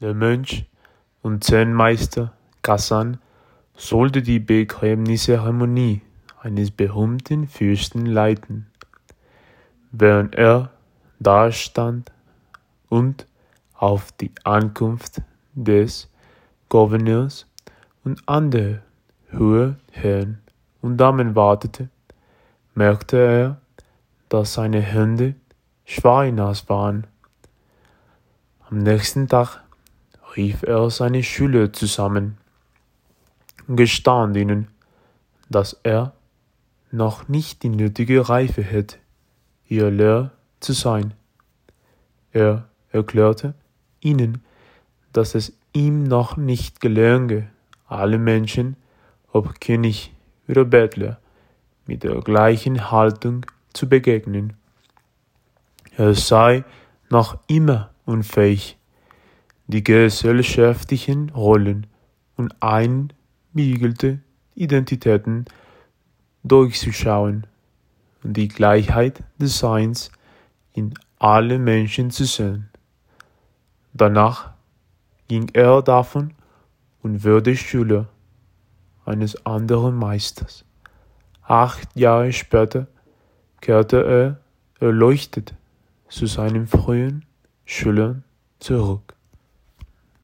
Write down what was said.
Der Mönch und Zen-Meister Kassan sollte die Begräbniszeremonie eines berühmten Fürsten leiten. Während er dastand und auf die Ankunft des Gouverneurs und andere hohe Herren und Damen wartete, merkte er, dass seine Hände schweinenass waren. Am nächsten Tag rief er seine Schüler zusammen gestand ihnen, dass er noch nicht die nötige Reife hätte, ihr Lehrer zu sein. Er erklärte ihnen, dass es ihm noch nicht gelänge, alle Menschen, ob König oder Bettler, mit der gleichen Haltung zu begegnen. Er sei noch immer unfähig, die gesellschaftlichen Rollen und einbiegelte Identitäten durchzuschauen und die Gleichheit des Seins in alle Menschen zu sehen. Danach ging er davon und wurde Schüler eines anderen Meisters. Acht Jahre später kehrte er erleuchtet zu seinen frühen Schülern zurück.